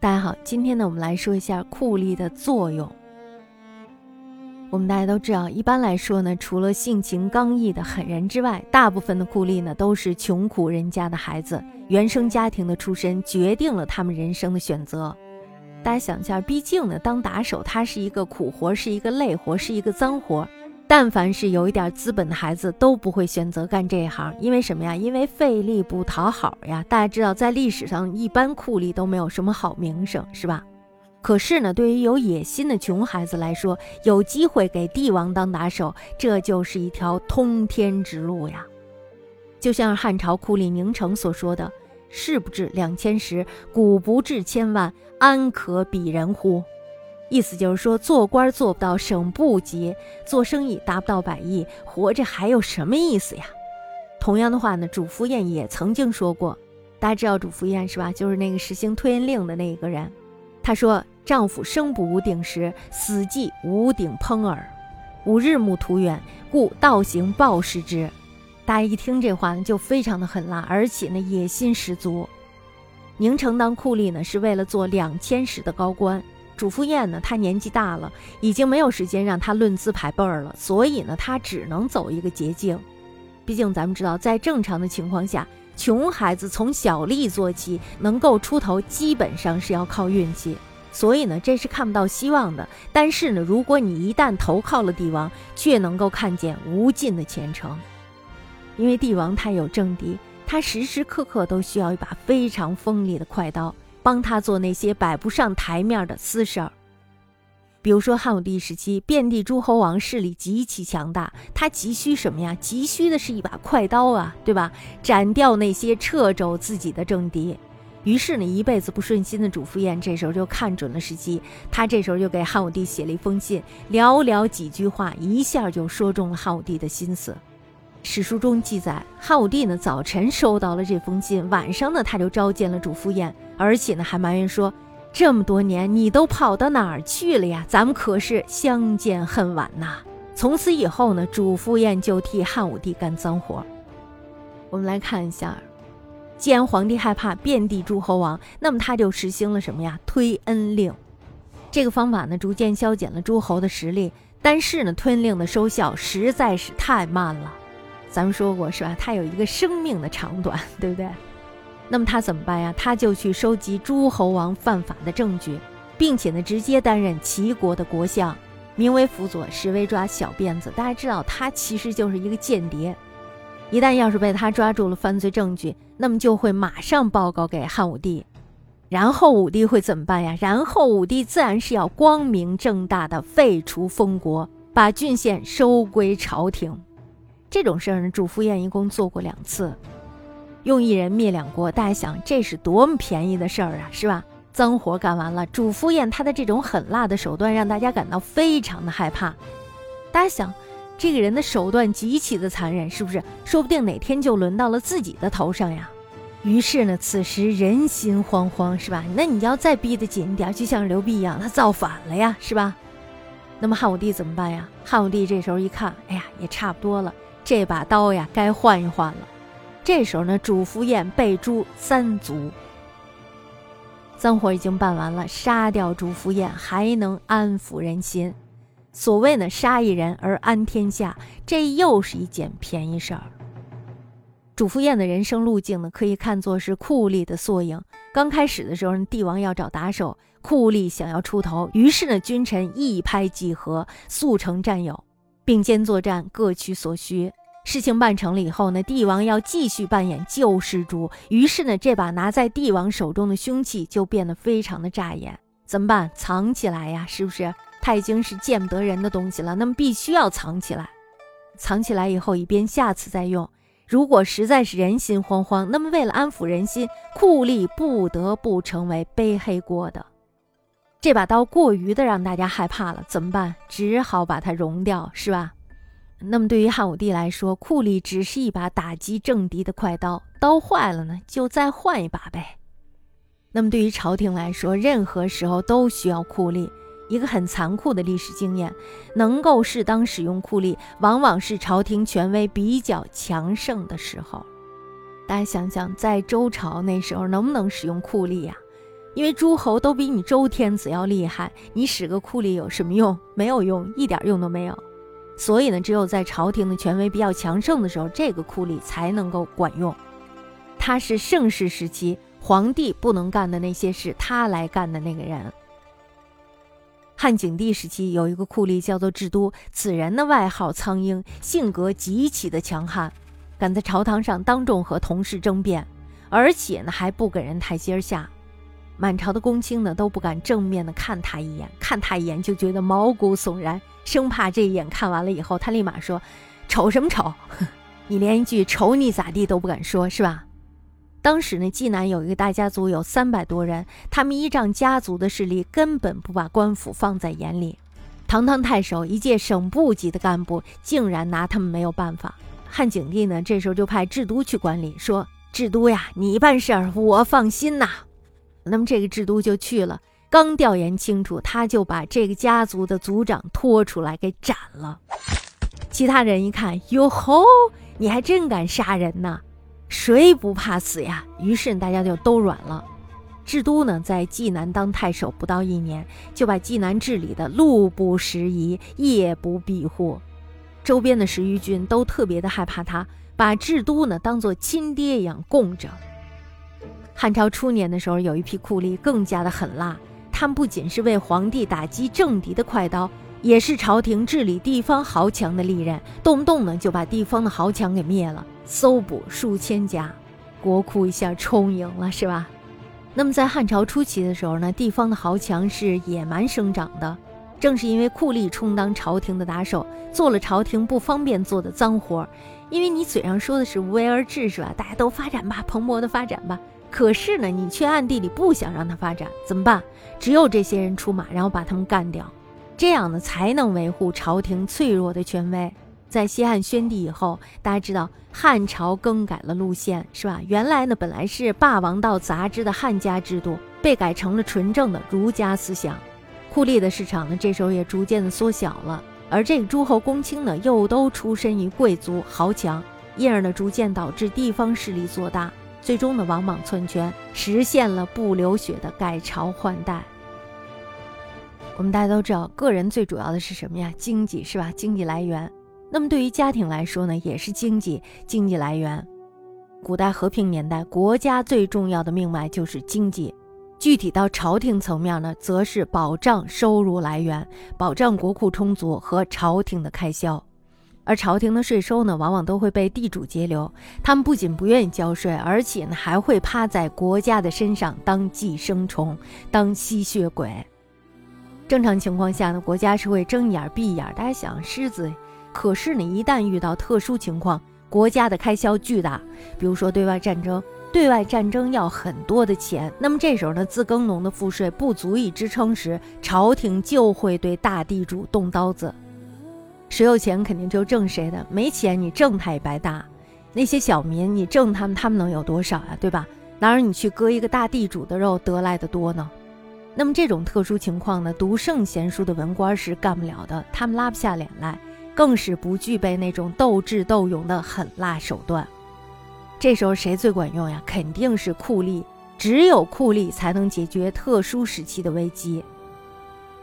大家好，今天呢，我们来说一下酷吏的作用。我们大家都知道，一般来说呢，除了性情刚毅的狠人之外，大部分的酷吏呢都是穷苦人家的孩子，原生家庭的出身决定了他们人生的选择。大家想一下，毕竟呢，当打手他是一个苦活，是一个累活，是一个脏活。但凡是有一点资本的孩子，都不会选择干这一行，因为什么呀？因为费力不讨好呀。大家知道，在历史上，一般酷吏都没有什么好名声，是吧？可是呢，对于有野心的穷孩子来说，有机会给帝王当打手，这就是一条通天之路呀。就像汉朝酷吏宁城所说的：“士不至两千石，谷不至千万，安可比人乎？”意思就是说，做官做不到省部级，做生意达不到百亿，活着还有什么意思呀？同样的话呢，主父偃也曾经说过，大家知道主父偃是吧？就是那个实行推恩令的那一个人。他说：“丈夫生不无鼎食，死即无鼎烹耳。吾日暮途远，故道行暴食之。”大家一听这话呢，就非常的狠辣，而且呢野心十足。宁城当酷吏呢，是为了做两千石的高官。主父偃呢，他年纪大了，已经没有时间让他论资排辈儿了，所以呢，他只能走一个捷径。毕竟咱们知道，在正常的情况下，穷孩子从小吏做起，能够出头，基本上是要靠运气。所以呢，这是看不到希望的。但是呢，如果你一旦投靠了帝王，却能够看见无尽的前程。因为帝王他有政敌，他时时刻刻都需要一把非常锋利的快刀。帮他做那些摆不上台面的私事儿，比如说汉武帝时期，遍地诸侯王势力极其强大，他急需什么呀？急需的是一把快刀啊，对吧？斩掉那些掣肘自己的政敌。于是呢，一辈子不顺心的主父偃这时候就看准了时机，他这时候就给汉武帝写了一封信，寥寥几句话，一下就说中了汉武帝的心思。史书中记载，汉武帝呢早晨收到了这封信，晚上呢他就召见了主父偃，而且呢还埋怨说：“这么多年你都跑到哪儿去了呀？咱们可是相见恨晚呐！”从此以后呢，主父偃就替汉武帝干脏活。我们来看一下，既然皇帝害怕遍地诸侯王，那么他就实行了什么呀？推恩令。这个方法呢，逐渐消减了诸侯的实力，但是呢，推令的收效实在是太慢了。咱们说过是吧？他有一个生命的长短，对不对？那么他怎么办呀？他就去收集诸侯王犯法的证据，并且呢，直接担任齐国的国相，名为辅佐，实为抓小辫子。大家知道，他其实就是一个间谍。一旦要是被他抓住了犯罪证据，那么就会马上报告给汉武帝，然后武帝会怎么办呀？然后武帝自然是要光明正大的废除封国，把郡县收归朝廷。这种事儿呢，主父偃一共做过两次，用一人灭两国。大家想，这是多么便宜的事儿啊，是吧？脏活干完了，主父偃他的这种狠辣的手段让大家感到非常的害怕。大家想，这个人的手段极其的残忍，是不是？说不定哪天就轮到了自己的头上呀。于是呢，此时人心惶惶，是吧？那你要再逼得紧点，就像刘辟一样，他造反了呀，是吧？那么汉武帝怎么办呀？汉武帝这时候一看，哎呀，也差不多了。这把刀呀，该换一换了。这时候呢，主父偃被诛三族，脏活已经办完了，杀掉主父偃还能安抚人心。所谓呢，杀一人而安天下，这又是一件便宜事儿。主父偃的人生路径呢，可以看作是酷吏的缩影。刚开始的时候，帝王要找打手，酷吏想要出头，于是呢，君臣一拍即合，速成战友。并肩作战，各取所需。事情办成了以后呢，帝王要继续扮演救世主。于是呢，这把拿在帝王手中的凶器就变得非常的扎眼。怎么办？藏起来呀，是不是？它已经是见不得人的东西了，那么必须要藏起来。藏起来以后，以便下次再用。如果实在是人心惶惶，那么为了安抚人心，酷吏不得不成为背黑锅的。这把刀过于的让大家害怕了，怎么办？只好把它熔掉，是吧？那么对于汉武帝来说，酷吏只是一把打击政敌的快刀，刀坏了呢，就再换一把呗。那么对于朝廷来说，任何时候都需要酷吏。一个很残酷的历史经验，能够适当使用酷吏，往往是朝廷权威比较强盛的时候。大家想想，在周朝那时候，能不能使用酷吏呀？因为诸侯都比你周天子要厉害，你使个酷吏有什么用？没有用，一点用都没有。所以呢，只有在朝廷的权威比较强盛的时候，这个酷吏才能够管用。他是盛世时期皇帝不能干的那些事，他来干的那个人。汉景帝时期有一个酷吏叫做智都，此人的外号苍鹰，性格极其的强悍，敢在朝堂上当众和同事争辩，而且呢还不给人台阶下。满朝的公卿呢都不敢正面的看他一眼，看他一眼就觉得毛骨悚然，生怕这一眼看完了以后，他立马说：“瞅什么瞅？你连一句瞅你咋地都不敢说，是吧？”当时呢，济南有一个大家族，有三百多人，他们依仗家族的势力，根本不把官府放在眼里。堂堂太守，一届省部级的干部，竟然拿他们没有办法。汉景帝呢，这时候就派智都去管理，说：“智都呀，你办事儿我放心呐。”那么这个制都就去了，刚调研清楚，他就把这个家族的族长拖出来给斩了。其他人一看，哟吼，你还真敢杀人呐！谁不怕死呀？于是大家就都软了。智都呢，在济南当太守不到一年，就把济南治理的路不拾遗，夜不闭户，周边的十余郡都特别的害怕他，把智都呢当做亲爹一样供着。汉朝初年的时候，有一批酷吏更加的狠辣。他们不仅是为皇帝打击政敌的快刀，也是朝廷治理地方豪强的利刃，动不动呢就把地方的豪强给灭了，搜捕数千家，国库一下充盈了，是吧？那么在汉朝初期的时候呢，地方的豪强是野蛮生长的，正是因为酷吏充当朝廷的打手，做了朝廷不方便做的脏活儿。因为你嘴上说的是无为而治，是吧？大家都发展吧，蓬勃的发展吧。可是呢，你却暗地里不想让他发展，怎么办？只有这些人出马，然后把他们干掉，这样呢才能维护朝廷脆弱的权威。在西汉宣帝以后，大家知道汉朝更改了路线，是吧？原来呢本来是霸王道杂志的汉家制度，被改成了纯正的儒家思想。酷吏的市场呢，这时候也逐渐的缩小了，而这个诸侯公卿呢，又都出身于贵族豪强，因而呢，逐渐导致地方势力做大。最终呢，王莽篡权，实现了不流血的改朝换代。我们大家都知道，个人最主要的是什么呀？经济是吧？经济来源。那么对于家庭来说呢，也是经济经济来源。古代和平年代，国家最重要的命脉就是经济。具体到朝廷层面呢，则是保障收入来源，保障国库充足和朝廷的开销。而朝廷的税收呢，往往都会被地主截留。他们不仅不愿意交税，而且呢，还会趴在国家的身上当寄生虫、当吸血鬼。正常情况下呢，国家是会睁眼闭眼。大家想，狮子，可是呢，一旦遇到特殊情况，国家的开销巨大，比如说对外战争，对外战争要很多的钱。那么这时候呢，自耕农的赋税不足以支撑时，朝廷就会对大地主动刀子。谁有钱肯定就挣谁的，没钱你挣他也白搭。那些小民你挣他们，他们能有多少呀？对吧？哪有你去割一个大地主的肉得来的多呢？那么这种特殊情况呢，读圣贤书的文官是干不了的，他们拉不下脸来，更是不具备那种斗智斗勇的狠辣手段。这时候谁最管用呀？肯定是酷吏，只有酷吏才能解决特殊时期的危机。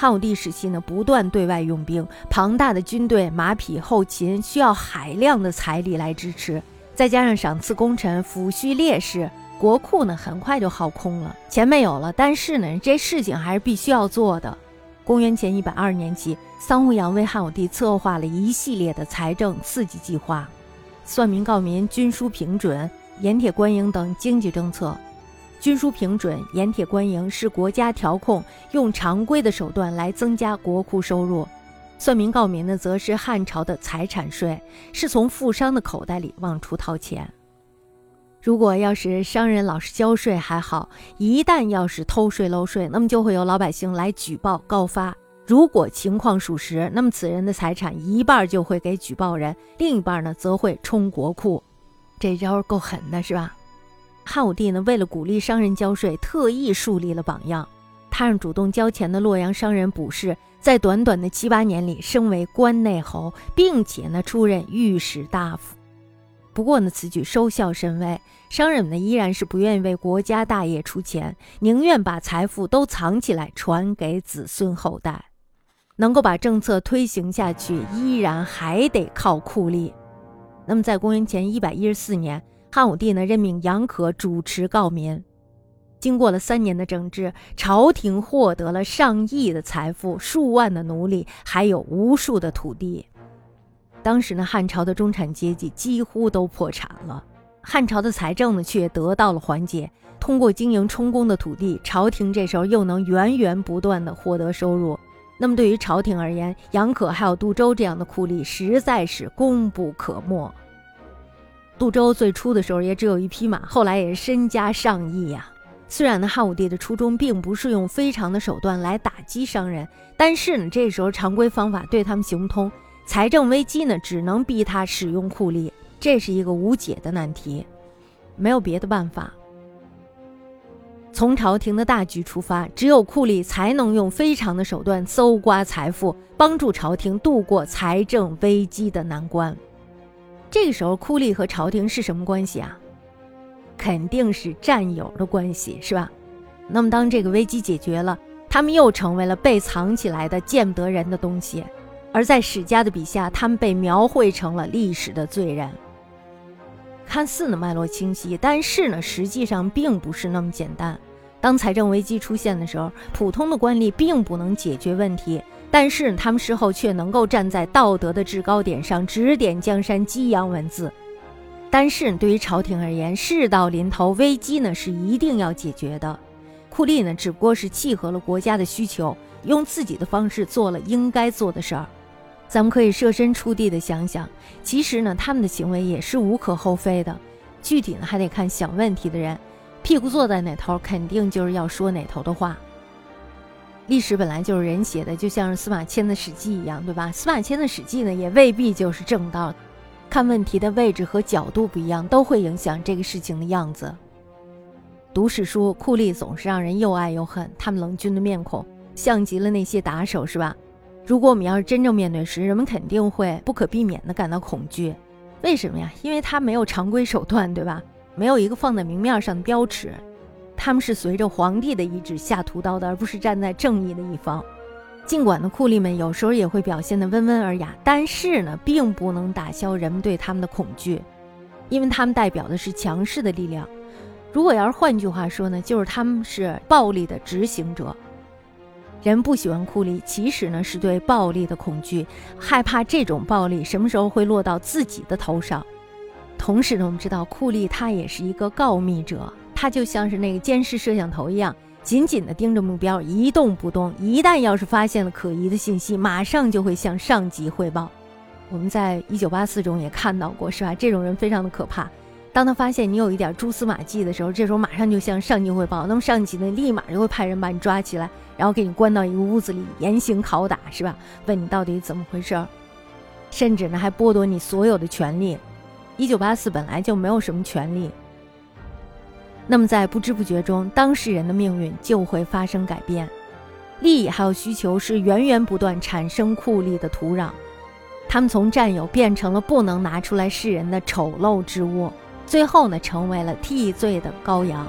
汉武帝时期呢，不断对外用兵，庞大的军队、马匹、后勤需要海量的财力来支持，再加上赏赐功臣、抚恤烈士，国库呢很快就耗空了，钱没有了。但是呢，这事情还是必须要做的。公元前一百二年起，桑弘羊为汉武帝策划了一系列的财政刺激计划，算民告民、军书平准、盐铁官营等经济政策。军书平准、盐铁官营是国家调控用常规的手段来增加国库收入，算民告民呢，则是汉朝的财产税，是从富商的口袋里往出掏钱。如果要是商人老实交税还好，一旦要是偷税漏税，那么就会有老百姓来举报告发。如果情况属实，那么此人的财产一半就会给举报人，另一半呢则会充国库。这招够狠的，是吧？汉武帝呢，为了鼓励商人交税，特意树立了榜样。他让主动交钱的洛阳商人卜氏，在短短的七八年里升为关内侯，并且呢出任御史大夫。不过呢，此举收效甚微，商人们呢依然是不愿意为国家大业出钱，宁愿把财富都藏起来传给子孙后代。能够把政策推行下去，依然还得靠酷吏。那么，在公元前一百一十四年，汉武帝呢任命杨可主持告民。经过了三年的整治，朝廷获得了上亿的财富、数万的奴隶，还有无数的土地。当时呢，汉朝的中产阶级几乎都破产了，汉朝的财政呢却得到了缓解。通过经营充公的土地，朝廷这时候又能源源不断的获得收入。那么对于朝廷而言，杨可还有杜周这样的酷吏实在是功不可没。杜周最初的时候也只有一匹马，后来也是身家上亿呀。虽然呢，汉武帝的初衷并不是用非常的手段来打击商人，但是呢，这时候常规方法对他们行不通，财政危机呢，只能逼他使用酷吏，这是一个无解的难题，没有别的办法。从朝廷的大局出发，只有酷吏才能用非常的手段搜刮财富，帮助朝廷度过财政危机的难关。这个时候，酷吏和朝廷是什么关系啊？肯定是战友的关系，是吧？那么，当这个危机解决了，他们又成为了被藏起来的见不得人的东西，而在史家的笔下，他们被描绘成了历史的罪人。看似呢脉络清晰，但是呢，实际上并不是那么简单。当财政危机出现的时候，普通的官吏并不能解决问题，但是他们事后却能够站在道德的制高点上指点江山、激扬文字。但是对于朝廷而言，事到临头，危机呢是一定要解决的。酷吏呢只不过是契合了国家的需求，用自己的方式做了应该做的事儿。咱们可以设身处地的想想，其实呢他们的行为也是无可厚非的，具体呢还得看想问题的人。屁股坐在哪头，肯定就是要说哪头的话。历史本来就是人写的，就像是司马迁的《史记》一样，对吧？司马迁的《史记》呢，也未必就是正道。看问题的位置和角度不一样，都会影响这个事情的样子。读史书，酷吏总是让人又爱又恨。他们冷峻的面孔，像极了那些打手，是吧？如果我们要是真正面对时，人们肯定会不可避免地感到恐惧。为什么呀？因为他没有常规手段，对吧？没有一个放在明面上的标尺，他们是随着皇帝的意志下屠刀的，而不是站在正义的一方。尽管呢，酷吏们有时候也会表现得温文尔雅，但是呢，并不能打消人们对他们的恐惧，因为他们代表的是强势的力量。如果要是换句话说呢，就是他们是暴力的执行者。人不喜欢酷吏，其实呢是对暴力的恐惧，害怕这种暴力什么时候会落到自己的头上。同时呢，我们知道库利他也是一个告密者，他就像是那个监视摄像头一样，紧紧地盯着目标，一动不动。一旦要是发现了可疑的信息，马上就会向上级汇报。我们在一九八四中也看到过，是吧？这种人非常的可怕。当他发现你有一点蛛丝马迹的时候，这时候马上就向上级汇报，那么上级呢，立马就会派人把你抓起来，然后给你关到一个屋子里严刑拷打，是吧？问你到底怎么回事儿，甚至呢还剥夺你所有的权利。一九八四本来就没有什么权利，那么在不知不觉中，当事人的命运就会发生改变。利益还有需求是源源不断产生酷吏的土壤，他们从战友变成了不能拿出来示人的丑陋之物，最后呢，成为了替罪的羔羊。